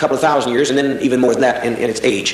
couple of thousand years, and then even more than that in, in its age.